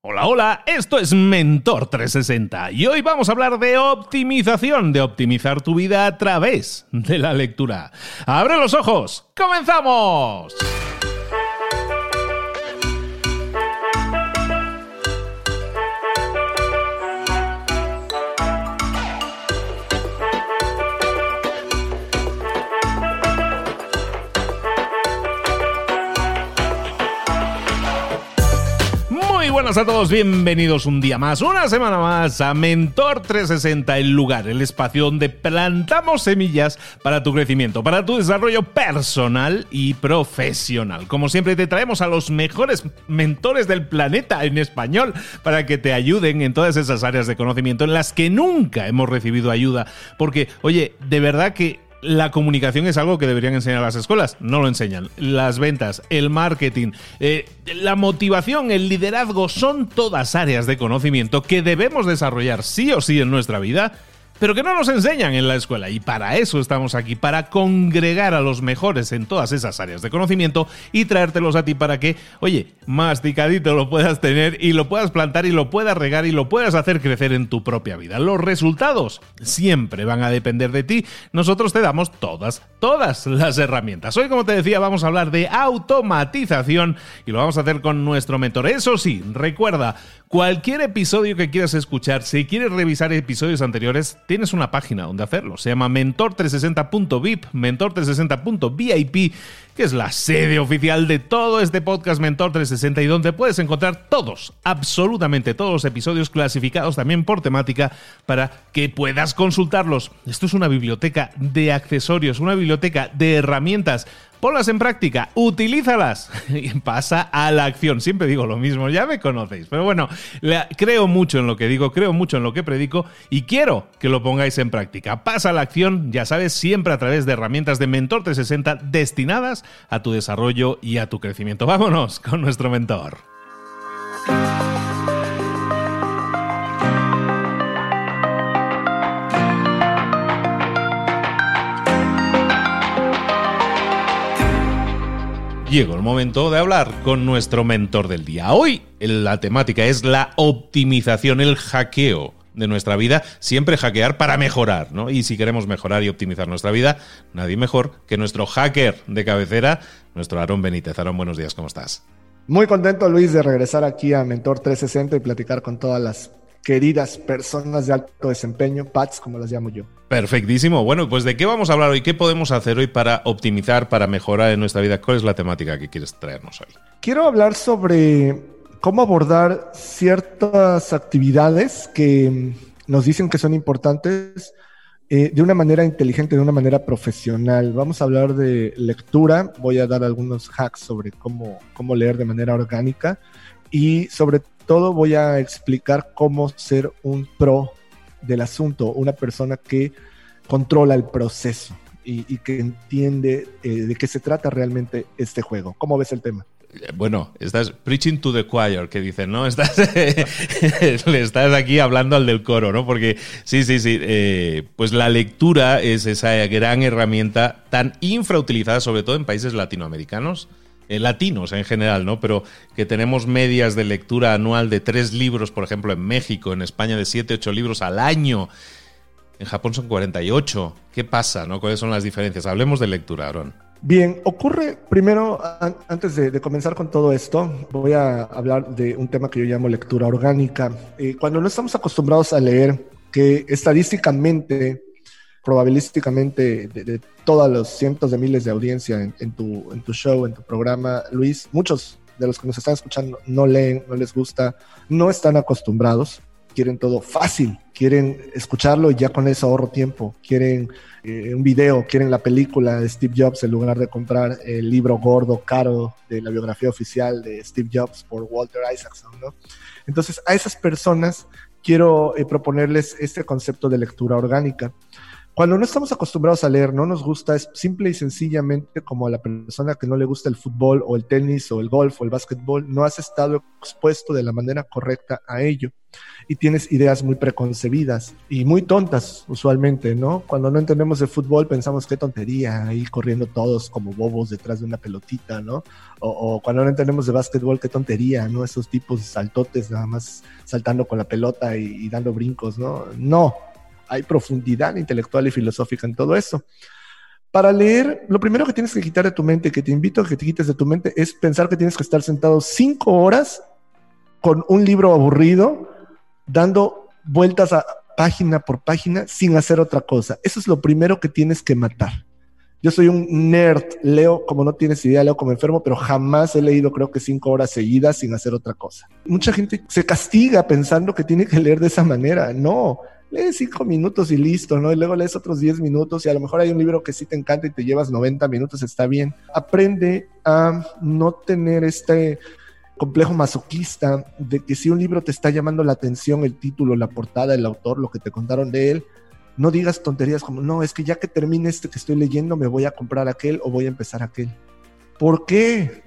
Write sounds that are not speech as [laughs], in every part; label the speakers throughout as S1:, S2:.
S1: Hola, hola, esto es Mentor 360 y hoy vamos a hablar de optimización, de optimizar tu vida a través de la lectura. ¡Abre los ojos! ¡Comenzamos! Buenas a todos, bienvenidos un día más, una semana más a Mentor 360, el lugar, el espacio donde plantamos semillas para tu crecimiento, para tu desarrollo personal y profesional. Como siempre te traemos a los mejores mentores del planeta en español para que te ayuden en todas esas áreas de conocimiento en las que nunca hemos recibido ayuda. Porque, oye, de verdad que la comunicación es algo que deberían enseñar las escuelas, no lo enseñan. Las ventas, el marketing, eh, la motivación, el liderazgo son todas áreas de conocimiento que debemos desarrollar sí o sí en nuestra vida pero que no nos enseñan en la escuela. Y para eso estamos aquí, para congregar a los mejores en todas esas áreas de conocimiento y traértelos a ti para que, oye, masticadito lo puedas tener y lo puedas plantar y lo puedas regar y lo puedas hacer crecer en tu propia vida. Los resultados siempre van a depender de ti. Nosotros te damos todas, todas las herramientas. Hoy, como te decía, vamos a hablar de automatización y lo vamos a hacer con nuestro mentor. Eso sí, recuerda, cualquier episodio que quieras escuchar, si quieres revisar episodios anteriores, tienes una página donde hacerlo. Se llama mentor360.vip, mentor360.vip, que es la sede oficial de todo este podcast Mentor 360 y donde puedes encontrar todos, absolutamente todos los episodios clasificados también por temática para que puedas consultarlos. Esto es una biblioteca de accesorios, una biblioteca de herramientas Ponlas en práctica, utilízalas [laughs] y pasa a la acción. Siempre digo lo mismo, ya me conocéis. Pero bueno, creo mucho en lo que digo, creo mucho en lo que predico y quiero que lo pongáis en práctica. Pasa a la acción, ya sabes, siempre a través de herramientas de Mentor 360 destinadas a tu desarrollo y a tu crecimiento. Vámonos con nuestro mentor. Llegó el momento de hablar con nuestro mentor del día. Hoy la temática es la optimización, el hackeo de nuestra vida, siempre hackear para mejorar, ¿no? Y si queremos mejorar y optimizar nuestra vida, nadie mejor que nuestro hacker de cabecera, nuestro Aarón Benítez. Aarón, buenos días, ¿cómo estás?
S2: Muy contento, Luis, de regresar aquí a Mentor 360 y platicar con todas las queridas personas de alto desempeño, PATS, como las llamo yo.
S1: Perfectísimo. Bueno, pues ¿de qué vamos a hablar hoy? ¿Qué podemos hacer hoy para optimizar, para mejorar en nuestra vida? ¿Cuál es la temática que quieres traernos hoy?
S2: Quiero hablar sobre cómo abordar ciertas actividades que nos dicen que son importantes eh, de una manera inteligente, de una manera profesional. Vamos a hablar de lectura, voy a dar algunos hacks sobre cómo, cómo leer de manera orgánica y sobre todo voy a explicar cómo ser un pro del asunto, una persona que controla el proceso y, que entiende eh, de qué se trata realmente este juego. ¿Cómo ves el tema?
S1: Bueno, estás preaching to the choir, que dicen, ¿no? Estás, [laughs] le estás aquí hablando al del coro, ¿no? Porque sí, sí, sí, eh, pues la lectura es esa gran herramienta tan infrautilizada, sobre todo en países latinoamericanos, eh, latinos en general, ¿no? Pero que tenemos medias de lectura anual de tres libros, por ejemplo, en México, en España de siete, ocho libros al año. En Japón son 48. ¿Qué pasa, no? ¿Cuáles son las diferencias? Hablemos de lectura, Aaron.
S2: Bien, ocurre primero, antes de, comenzar con todo esto, voy a hablar de un tema que yo llamo lectura orgánica. Eh, cuando no estamos acostumbrados a leer, que estadísticamente probabilísticamente de, todos los cientos de miles de audiencia en tu show, en tu programa, Luis, muchos de los que nos están escuchando no leen, no les gusta, no están acostumbrados, quieren todo fácil, quieren escucharlo y ya con eso ahorro tiempo, quieren eh, un video, quieren la película de Steve Jobs en lugar de comprar el libro gordo, caro de la biografía oficial de Steve Jobs por Walter Isaacson, ¿no? Entonces, a esas personas quiero eh, proponerles este concepto de lectura orgánica. Cuando no estamos acostumbrados a leer, no nos gusta, es simple y sencillamente como a la persona que no le gusta el fútbol o el tenis o el golf o el básquetbol, no has estado expuesto de la manera correcta a ello y tienes ideas muy preconcebidas y muy tontas usualmente, ¿no? Cuando no entendemos de fútbol pensamos qué tontería, ahí corriendo todos como bobos detrás de una pelotita, ¿no? O, cuando no entendemos de básquetbol, qué tontería, ¿no? Esos tipos saltotes nada más saltando con la pelota y, y dando brincos, ¿no? No, hay profundidad intelectual y filosófica en todo eso. Para leer, lo primero que tienes que quitar de tu mente, que te invito a que te quites de tu mente, es pensar que tienes que estar sentado cinco horas con un libro aburrido, dando vueltas a página por página sin hacer otra cosa. Eso es lo primero que tienes que matar. Yo soy un nerd, leo como no tienes idea, leo como enfermo, pero jamás he leído creo que cinco horas seguidas sin hacer otra cosa. Mucha gente se castiga pensando que tiene que leer de esa manera. No, lees cinco minutos y listo, ¿no? Y luego lees otros diez minutos y a lo mejor hay un libro que sí te encanta y te llevas 90 minutos, está bien. Aprende a no tener este complejo masoquista de que si un libro te está llamando la atención, el título, la portada, el autor, lo que te contaron de él, no digas tonterías como, no, es que ya que termine este que estoy leyendo, me voy a comprar aquel o voy a empezar aquel. ¿Por qué?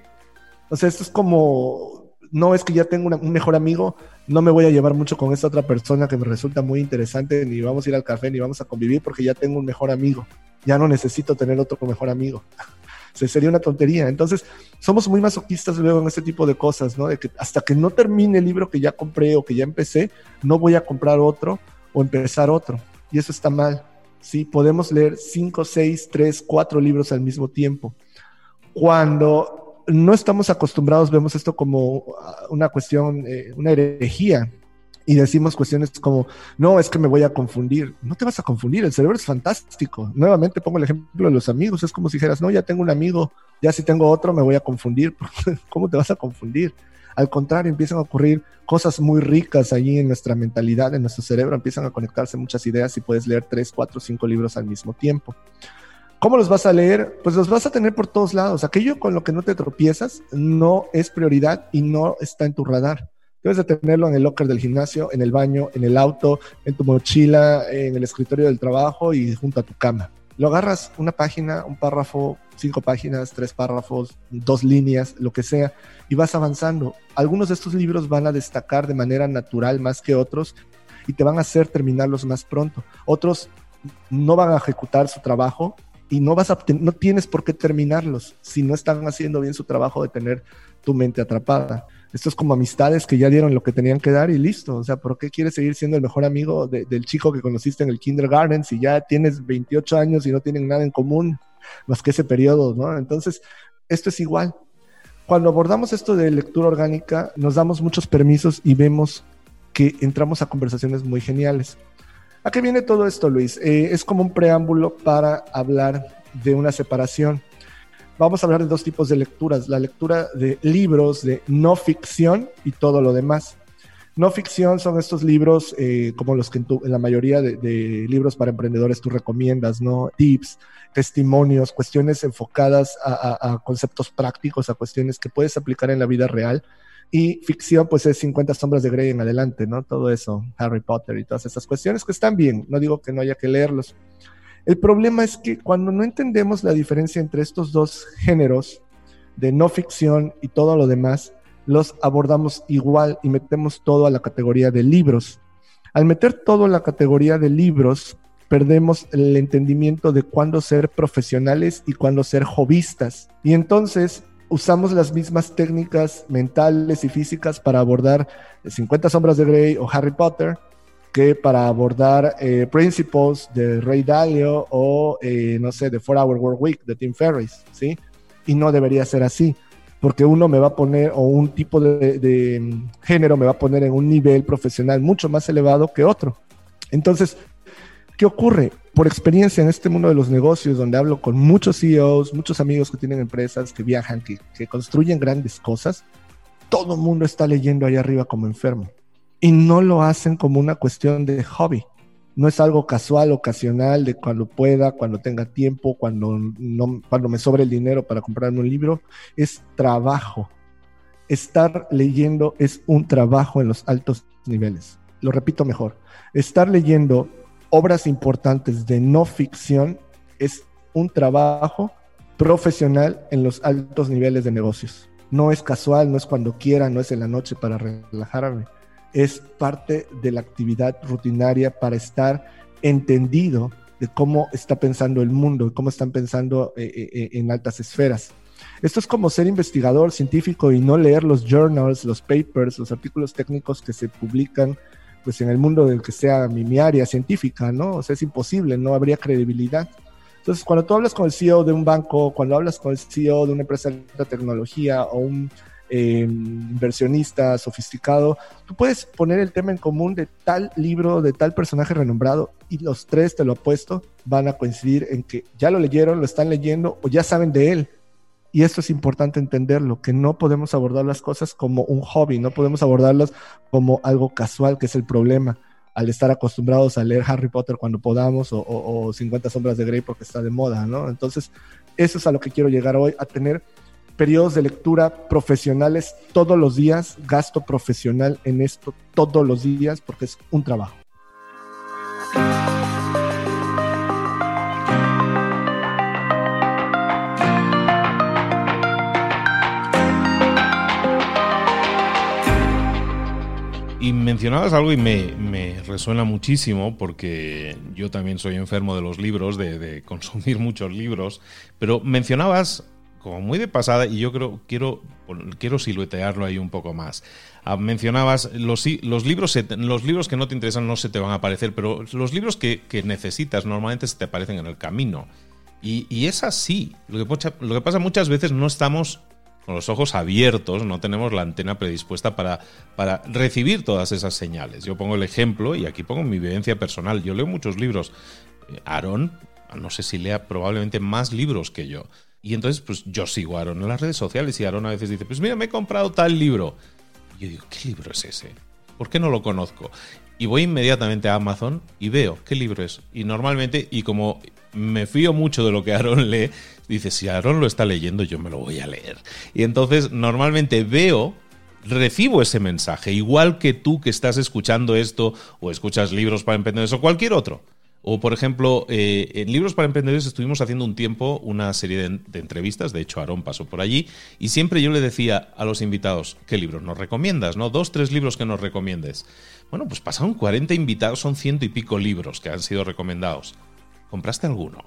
S2: O sea, esto es como, no es que ya tengo un mejor amigo, no me voy a llevar mucho con esta otra persona que me resulta muy interesante, ni vamos a ir al café, ni vamos a convivir porque ya tengo un mejor amigo. Ya no necesito tener otro mejor amigo. [laughs] Se sería una tontería. Entonces, somos muy masoquistas luego en este tipo de cosas, ¿no? De que hasta que no termine el libro que ya compré o que ya empecé, no voy a comprar otro o empezar otro. Y eso está mal. Sí, podemos leer cinco, seis, tres, cuatro libros al mismo tiempo. Cuando no estamos acostumbrados, vemos esto como ah, una cuestión, eh, una herejía, y decimos cuestiones como, no, es que me voy a confundir. No te vas a confundir, el cerebro es fantástico. Nuevamente pongo el ejemplo de los amigos, es como si dijeras, no, ya tengo un amigo, ya si tengo otro me voy a confundir. [laughs] ¿Cómo te vas a confundir? Al contrario, empiezan a ocurrir cosas muy ricas allí en nuestra mentalidad, en nuestro cerebro, empiezan a conectarse muchas ideas y puedes leer tres, cuatro, cinco libros al mismo tiempo. ¿Cómo los vas a leer? Pues los vas a tener por todos lados. Aquello con lo que no te tropiezas no es prioridad y no está en tu radar. Debes de tenerlo en el locker del gimnasio, en el baño, en el auto, en tu mochila, en el escritorio del trabajo y junto a tu cama. Lo agarras una página, un párrafo, cinco páginas, tres párrafos, dos líneas, lo que sea, y vas avanzando. Algunos de estos libros van a destacar de manera natural más que otros y te van a hacer terminarlos más pronto. Otros no van a ejecutar su trabajo y no vas a no tienes por qué terminarlos si no están haciendo bien su trabajo de tener tu mente atrapada. Esto es como amistades que ya dieron lo que tenían que dar y listo. O sea, ¿por qué quieres seguir siendo el mejor amigo del chico que conociste en el kindergarten si ya tienes 28 años y no tienen nada en común más que ese periodo, ¿no? Entonces, esto es igual. Cuando abordamos esto de lectura orgánica, nos damos muchos permisos y vemos que entramos a conversaciones muy geniales. ¿A qué viene todo esto, Luis? Eh, es como un preámbulo para hablar de una separación. Vamos a hablar de dos tipos de lecturas, la lectura de libros de no ficción y todo lo demás. No ficción son estos libros eh, como los que en, la mayoría de, libros para emprendedores tú recomiendas, ¿no? Tips, testimonios, cuestiones enfocadas a, conceptos prácticos, a cuestiones que puedes aplicar en la vida real y ficción, pues es 50 sombras de Grey en adelante, ¿no? Todo eso, Harry Potter y todas esas cuestiones que están bien, no digo que no haya que leerlos. El problema es que cuando no entendemos la diferencia entre estos dos géneros de no ficción y todo lo demás, los abordamos igual y metemos todo a la categoría de libros. Al meter todo a la categoría de libros, perdemos el entendimiento de cuándo ser profesionales y cuándo ser hobbyistas. Y entonces usamos las mismas técnicas mentales y físicas para abordar 50 sombras de Grey o Harry Potter que para abordar eh, Principles de Ray Dalio o, eh, no sé, de Four Hour Work Week de Tim Ferriss, ¿sí? Y no debería ser así, porque uno me va a poner, o un tipo de, mm, género me va a poner en un nivel profesional mucho más elevado que otro. Entonces, ¿qué ocurre? por experiencia en este mundo de los negocios, donde hablo con muchos CEOs, muchos amigos que tienen empresas, que viajan, que, construyen grandes cosas, todo el mundo está leyendo ahí arriba como enfermo. Y no lo hacen como una cuestión de hobby. No es algo casual, ocasional, de cuando pueda, cuando tenga tiempo, cuando, no, cuando me sobre el dinero para comprarme un libro. Es trabajo. Estar leyendo es un trabajo en los altos niveles. Lo repito mejor. Estar leyendo obras importantes de no ficción es un trabajo profesional en los altos niveles de negocios. No es casual, no es cuando quiera, no es en la noche para relajarme. Es parte de la actividad rutinaria para estar entendido de cómo está pensando el mundo, cómo están pensando eh, eh, eh, en altas esferas. Esto es como ser investigador científico y no leer los journals, los papers, los artículos técnicos que se publican pues en el mundo del que sea mi, mi área científica, ¿no? O sea, es imposible, no habría credibilidad. Entonces, cuando tú hablas con el CEO de un banco, cuando hablas con el CEO de una empresa de tecnología o un eh, inversionista sofisticado, tú puedes poner el tema en común de tal libro, de tal personaje renombrado, y los tres, te lo apuesto, van a coincidir en que ya lo leyeron, lo están leyendo o ya saben de él. Y esto es importante entenderlo, que no podemos abordar las cosas como un hobby, no podemos abordarlas como algo casual, que es el problema al estar acostumbrados a leer Harry Potter cuando podamos o, 50 sombras de Grey porque está de moda, ¿no? Entonces, eso es a lo que quiero llegar hoy, a tener periodos de lectura profesionales todos los días, gasto profesional en esto todos los días porque es un trabajo.
S1: Y mencionabas algo y me, resuena muchísimo porque yo también soy enfermo de los libros, de, [laughs] consumir muchos libros, pero mencionabas como muy de pasada y yo creo quiero quiero siluetearlo ahí un poco más. Ah, mencionabas los, los libros los libros que no te interesan no se te van a aparecer, pero los libros que, necesitas normalmente se te aparecen en el camino. Y, y es así. Lo que, lo que pasa muchas veces no estamos con los ojos abiertos, no tenemos la antena predispuesta para, para recibir todas esas señales. Yo pongo el ejemplo y aquí pongo mi vivencia personal. Yo leo muchos libros. Eh, Aarón, no sé si lea probablemente más libros que yo. Y entonces, pues yo sigo a Aaron en las redes sociales y Aaron a veces dice, pues mira, me he comprado tal libro. Y yo digo, ¿qué libro es ese? ¿Por qué no lo conozco? Y voy inmediatamente a Amazon y veo qué libro es. Y normalmente, y como me fío mucho de lo que Aaron [laughs] lee, dice, si Aaron lo está leyendo, yo me lo voy a leer. Y entonces normalmente veo, recibo ese mensaje, igual que tú que estás escuchando esto o escuchas libros para emprendedores o cualquier otro. O, por ejemplo, eh, en Libros para Emprendedores estuvimos haciendo un tiempo una serie de, entrevistas, de hecho Aarón pasó por allí, y siempre yo le decía a los invitados, ¿qué libros nos recomiendas? ¿No? Dos, tres libros que nos recomiendes. Bueno, pues pasaron 40 invitados, son ciento y pico libros que han sido recomendados. ¿Compraste alguno?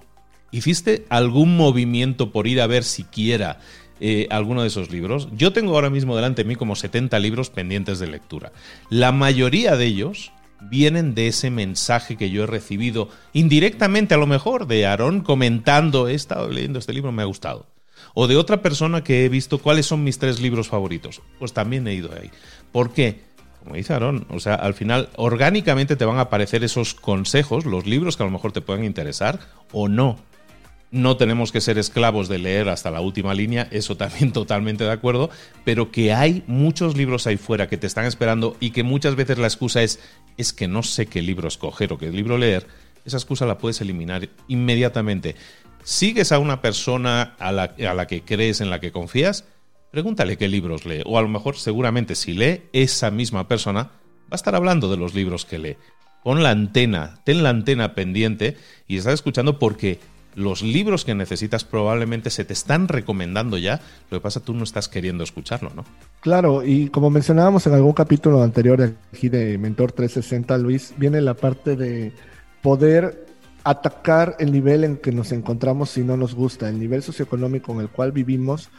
S1: ¿Hiciste algún movimiento por ir a ver siquiera eh, alguno de esos libros? Yo tengo ahora mismo delante de mí como 70 libros pendientes de lectura. La mayoría de ellos vienen de ese mensaje que yo he recibido indirectamente a lo mejor de Aarón comentando, he estado leyendo este libro, me ha gustado. O de otra persona que he visto cuáles son mis tres libros favoritos. Pues también he ido ahí. ¿Por qué? como dice Aaron, o sea, al final orgánicamente te van a aparecer esos consejos, los libros que a lo mejor te pueden interesar o no. No tenemos que ser esclavos de leer hasta la última línea, eso también [laughs] totalmente de acuerdo, pero que hay muchos libros ahí fuera que te están esperando y que muchas veces la excusa es es que no sé qué libro escoger o qué libro leer, esa excusa la puedes eliminar inmediatamente. Sigues a una persona a la, a la que crees, en la que confías, Pregúntale qué libros lee, o a lo mejor seguramente si lee, esa misma persona va a estar hablando de los libros que lee. Pon la antena, ten la antena pendiente y estás escuchando porque los libros que necesitas probablemente se te están recomendando ya, lo que pasa tú no estás queriendo escucharlo, ¿no?
S2: Claro, y como mencionábamos en algún capítulo anterior aquí de Mentor 360, Luis, viene la parte de poder atacar el nivel en que nos encontramos si no nos gusta, el nivel socioeconómico en el cual vivimos,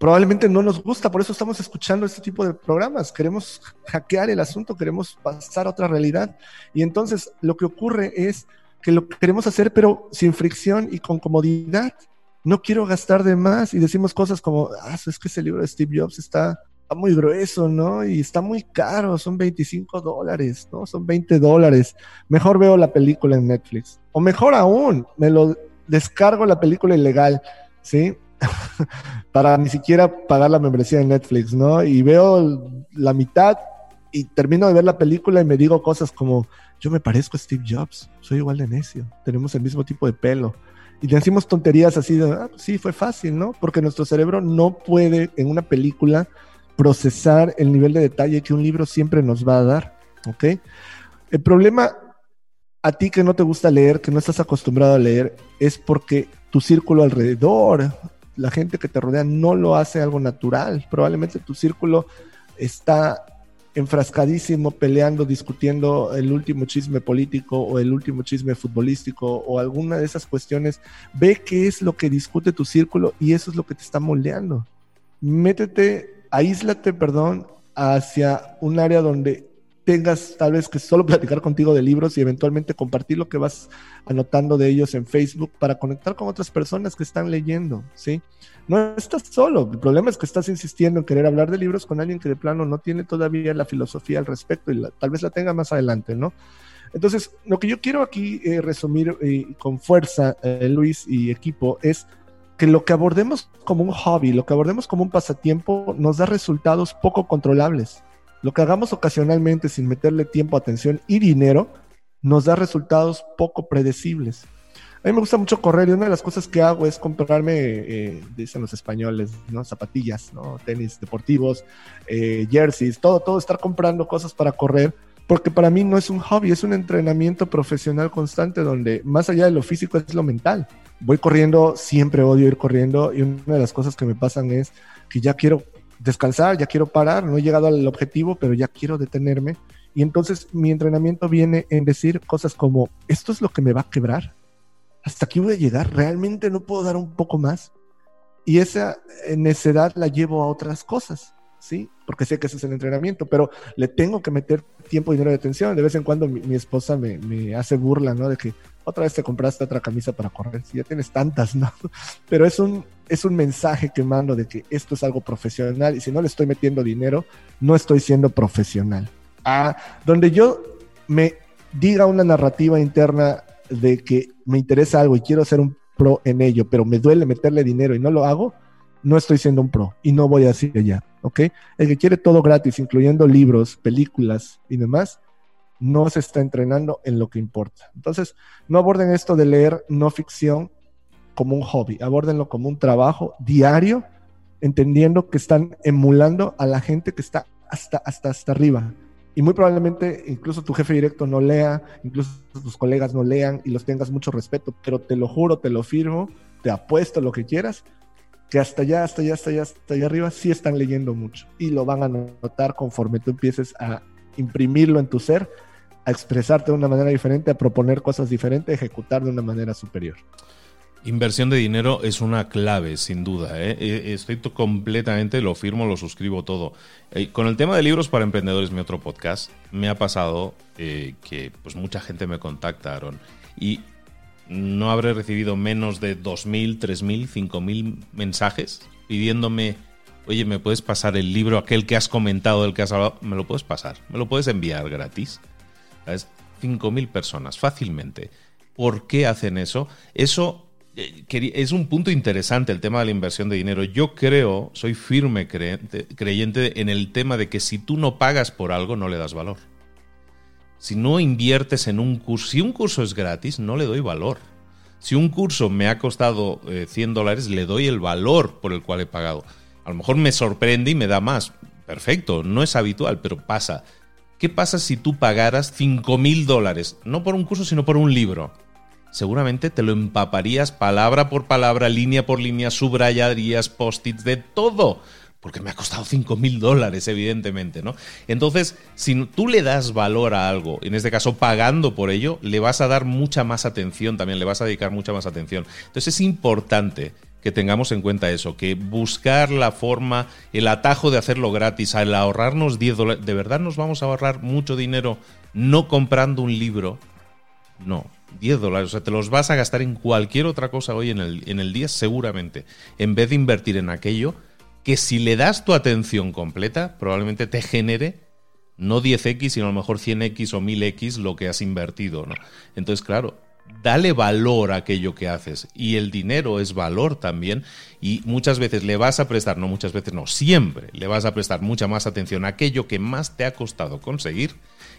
S2: probablemente no nos gusta, por eso estamos escuchando este tipo de programas. Queremos hackear el asunto, queremos pasar a otra realidad. Y entonces lo que ocurre es que lo queremos hacer, pero sin fricción y con comodidad. No quiero gastar de más y decimos cosas como, ah, es que ese libro de Steve Jobs está, muy grueso, ¿no? Y está muy caro, son 25 dólares, ¿no? Son 20 dólares. Mejor veo la película en Netflix. O mejor aún, me lo descargo la película ilegal, ¿sí? [laughs] para ni siquiera pagar la membresía de Netflix, ¿no? Y veo la mitad y termino de ver la película y me digo cosas como, yo me parezco a Steve Jobs, soy igual de necio, tenemos el mismo tipo de pelo. Y decimos tonterías así de, ah, pues sí, fue fácil, ¿no? Porque nuestro cerebro no puede en una película procesar el nivel de detalle que un libro siempre nos va a dar, ¿ok? El problema a ti que no te gusta leer, que no estás acostumbrado a leer, es porque tu círculo alrededor, la gente que te rodea, no lo hace algo natural. Probablemente tu círculo está enfrascadísimo peleando, discutiendo el último chisme político o el último chisme futbolístico o alguna de esas cuestiones. Ve qué es lo que discute tu círculo y eso es lo que te está moldeando. Métete, aíslate, perdón, hacia un área donde tengas tal vez que solo platicar contigo de libros y eventualmente compartir lo que vas anotando de ellos en Facebook para conectar con otras personas que están leyendo, ¿sí? No estás solo, el problema es que estás insistiendo en querer hablar de libros con alguien que de plano no tiene todavía la filosofía al respecto y tal vez la tenga más adelante, ¿no? Entonces, lo que yo quiero aquí eh, resumir eh, con fuerza, eh, Luis y equipo, es que lo que abordemos como un hobby, lo que abordemos como un pasatiempo, nos da resultados poco controlables lo que hagamos ocasionalmente sin meterle tiempo, atención y dinero nos da resultados poco predecibles. A mí me gusta mucho correr y una de las cosas que hago es comprarme, eh, dicen los españoles, ¿no? Zapatillas, ¿no? Tenis deportivos, eh, jerseys, todo, todo, estar comprando cosas para correr, porque para mí no es un hobby, es un entrenamiento profesional constante donde más allá de lo físico es lo mental. Voy corriendo, siempre odio ir corriendo y una de las cosas que me pasan es que ya quiero descansar, ya quiero parar, no he llegado al objetivo, pero ya quiero detenerme. Y entonces mi entrenamiento viene en decir cosas como, esto es lo que me va a quebrar. Hasta aquí voy a llegar, realmente no puedo dar un poco más. Y esa necedad la llevo a otras cosas, ¿sí? Porque sé que ese es el entrenamiento, pero le tengo que meter tiempo dinero de atención. De vez en cuando mi, esposa me, me, hace burla, ¿no? De que otra vez te compraste otra camisa para correr, si ya tienes tantas, [laughs] ¿no? Pero es un, es un mensaje que mando de que esto es algo profesional y si no le estoy metiendo dinero, no estoy siendo profesional. Ah, donde yo me diga una narrativa interna de que me interesa algo y quiero ser un pro en ello, pero me duele meterle dinero y no lo hago, no estoy siendo un pro y no voy a decir allá, ¿ok? El que quiere todo gratis, incluyendo libros, películas y demás, no se está entrenando en lo que importa. Entonces, no aborden esto de leer no ficción como un hobby, abórdenlo como un trabajo diario, entendiendo que están emulando a la gente que está hasta, hasta, hasta arriba. Y muy probablemente incluso tu jefe directo no lea, incluso tus colegas no lean y los tengas mucho respeto, pero te lo juro, te lo firmo, te apuesto lo que quieras, que hasta allá, hasta allá, hasta allá, hasta allá arriba sí están leyendo mucho y lo van a notar conforme tú empieces a imprimirlo en tu ser, a expresarte de una manera diferente, a proponer cosas diferentes, a ejecutar de una manera superior.
S1: Inversión de dinero es una clave, sin duda. ¿eh? E, estoy completamente, lo firmo, lo suscribo todo. Eh, con el tema de libros para emprendedores, mi otro podcast, me ha pasado eh, que pues mucha gente me contactaron y no habré recibido menos de 2.000, 3.000, 5.000 mensajes pidiéndome, oye, ¿me puedes pasar el libro, aquel que has comentado, del que has hablado? ¿Me lo puedes pasar? ¿Me lo puedes enviar gratis? ¿Sabes? 5.000 personas, fácilmente. ¿Por qué hacen eso? Eso eh, es un punto interesante el tema de la inversión de dinero. Yo creo, soy firme creyente en el tema de que si tú no pagas por algo, no le das valor. Si no inviertes en un curso, si un curso es gratis, no le doy valor. Si un curso me ha costado 100 eh, dólares, le doy el valor por el cual he pagado. A lo mejor me sorprende y me da más. Perfecto, no es habitual, pero pasa. ¿Qué pasa si tú pagaras 5 mil dólares? No por un curso, sino por un libro seguramente te lo empaparías palabra por palabra, línea por línea, subrayarías, post-its, de todo. Porque me ha costado 5 mil dólares, evidentemente, ¿no? Entonces, si tú le das valor a algo, en este caso pagando por ello, le vas a dar mucha más atención también, le vas a dedicar mucha más atención. Entonces es importante que tengamos en cuenta eso, que buscar la forma, el atajo de hacerlo gratis, al ahorrarnos 10 dólares, ¿de verdad nos vamos a ahorrar mucho dinero no comprando un libro? No, 10 dólares. O sea, te los vas a gastar en cualquier otra cosa hoy en el, en el día, seguramente. En vez de invertir en aquello que si le das tu atención completa, probablemente te genere no 10x, sino a lo mejor 100x o 1000x lo que has invertido, ¿no? Entonces, claro, dale valor a aquello que haces. Y el dinero es valor también. Y muchas veces le vas a prestar, no muchas veces, no, siempre le vas a prestar mucha más atención a aquello que más te ha costado conseguir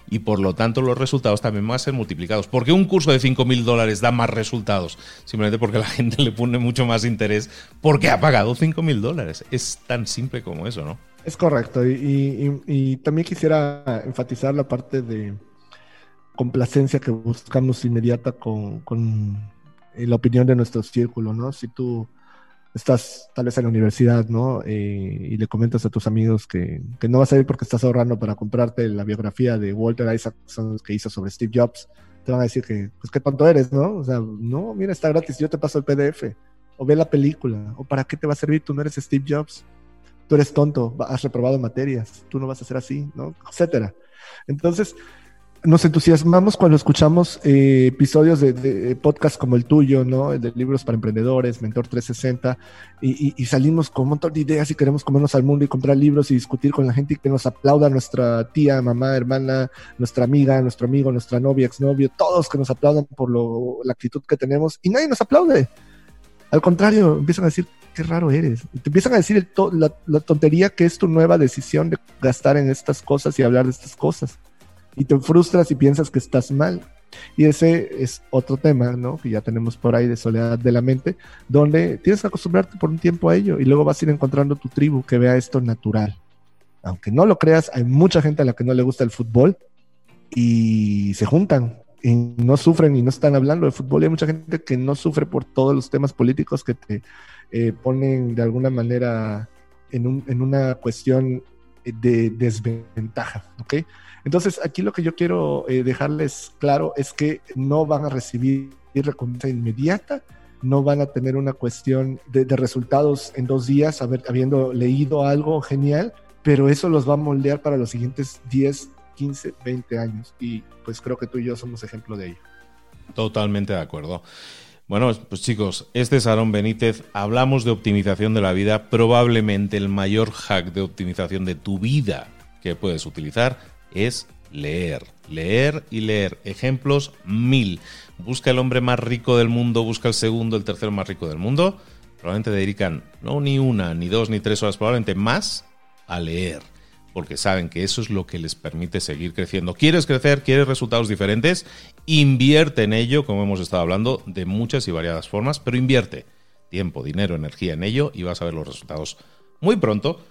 S1: y por lo tanto los resultados también van a ser multiplicados. porque un curso de 5 mil dólares da más resultados? Simplemente porque la [laughs] gente le pone mucho más interés porque ha pagado 5 mil dólares. Es tan simple como eso, ¿no?
S2: Es correcto. Y, también quisiera enfatizar la parte de complacencia que buscamos inmediata con, con la opinión de nuestro círculo, ¿no? Si tú estás tal vez en la universidad, ¿no? Eh, y le comentas a tus amigos que, que, no vas a ir porque estás ahorrando para comprarte la biografía de Walter Isaacson que hizo sobre Steve Jobs, te van a decir que, pues qué tonto eres, ¿no? O sea, no, mira, está gratis, yo te paso el PDF, o ve la película, o para qué te va a servir, tú no eres Steve Jobs, tú eres tonto, has reprobado materias, tú no vas a ser así, ¿no? Etcétera. Entonces, nos entusiasmamos cuando escuchamos eh, episodios de, podcast como el tuyo, ¿no? De libros para emprendedores, Mentor 360, y, salimos con un montón de ideas y queremos comernos al mundo y comprar libros y discutir con la gente y que nos aplauda nuestra tía, mamá, hermana, nuestra amiga, nuestro amigo, nuestra novia, exnovio, todos que nos aplaudan por lo, la actitud que tenemos y nadie nos aplaude. Al contrario, empiezan a decir, qué raro eres. Y te empiezan a decir la, la tontería que es tu nueva decisión de gastar en estas cosas y hablar de estas cosas y te frustras y piensas que estás mal. Y ese es otro tema, ¿no? Que ya tenemos por ahí de soledad de la mente, donde tienes que acostumbrarte por un tiempo a ello y luego vas a ir encontrando tu tribu que vea esto natural. Aunque no lo creas, hay mucha gente a la que no le gusta el fútbol y se juntan y no sufren y no están hablando de fútbol. Y hay mucha gente que no sufre por todos los temas políticos que te eh, ponen de alguna manera en, un, en una cuestión de desventaja, ¿ok? Entonces, aquí lo que yo quiero eh, dejarles claro es que no van a recibir recompensa inmediata, no van a tener una cuestión de, resultados en dos días, habiendo leído algo genial, pero eso los va a moldear para los siguientes 10, 15, 20 años. Y pues creo que tú y yo somos ejemplo de ello.
S1: Totalmente de acuerdo. Bueno, pues chicos, este es Aaron Benítez. Hablamos de optimización de la vida, probablemente el mayor hack de optimización de tu vida que puedes utilizar es leer, leer y leer. Ejemplos mil. Busca el hombre más rico del mundo, busca el segundo, el tercero más rico del mundo. Probablemente dedican no ni una, ni dos, ni tres horas, probablemente más a leer. Porque saben que eso es lo que les permite seguir creciendo. ¿Quieres crecer? ¿Quieres resultados diferentes? Invierte en ello, como hemos estado hablando, de muchas y variadas formas, pero invierte tiempo, dinero, energía en ello y vas a ver los resultados muy pronto.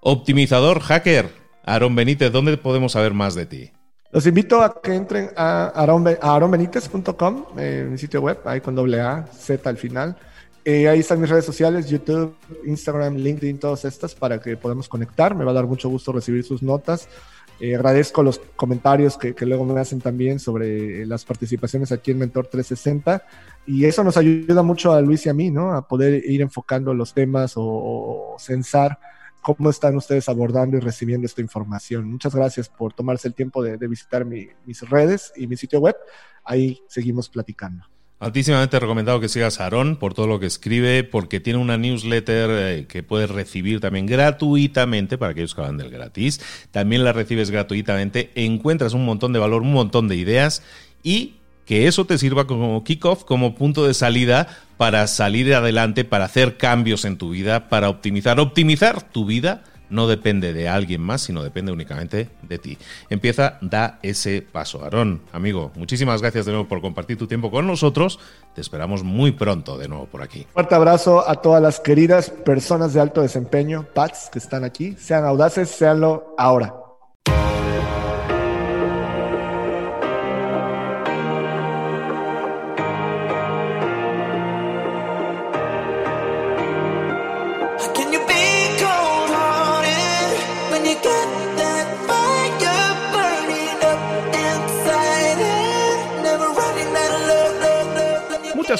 S1: Optimizador hacker, Aaron Benítez, ¿dónde podemos saber más de ti?
S2: Los invito a que entren a, aaronbenitez.com, eh, mi sitio web, ahí con doble A, Z al final. Eh, ahí están mis redes sociales, YouTube, Instagram, LinkedIn, todas estas, para que podamos conectar. Me va a dar mucho gusto recibir sus notas. Eh, agradezco los comentarios que, luego me hacen también sobre las participaciones aquí en Mentor 360. Y eso nos ayuda mucho a Luis y a mí, ¿no? A poder ir enfocando los temas o, o censar cómo están ustedes abordando y recibiendo esta información. Muchas gracias por tomarse el tiempo de, visitar mis redes y mi sitio web. Ahí seguimos platicando.
S1: Altísimamente recomendado que sigas a Aarón por todo lo que escribe, porque tiene una newsletter eh, que puedes recibir también gratuitamente para aquellos que van del gratis. También la recibes gratuitamente, encuentras un montón de valor, un montón de ideas y que eso te sirva como kickoff, como punto de salida para salir adelante, para hacer cambios en tu vida, para optimizar. Optimizar tu vida no depende de alguien más, sino depende únicamente de ti. Empieza, da ese paso. Aarón, amigo, muchísimas gracias de nuevo por compartir tu tiempo con nosotros. Te esperamos muy pronto de nuevo por aquí.
S2: Fuerte abrazo a todas las queridas personas de alto desempeño, PATS, que están aquí. Sean audaces, seanlo ahora.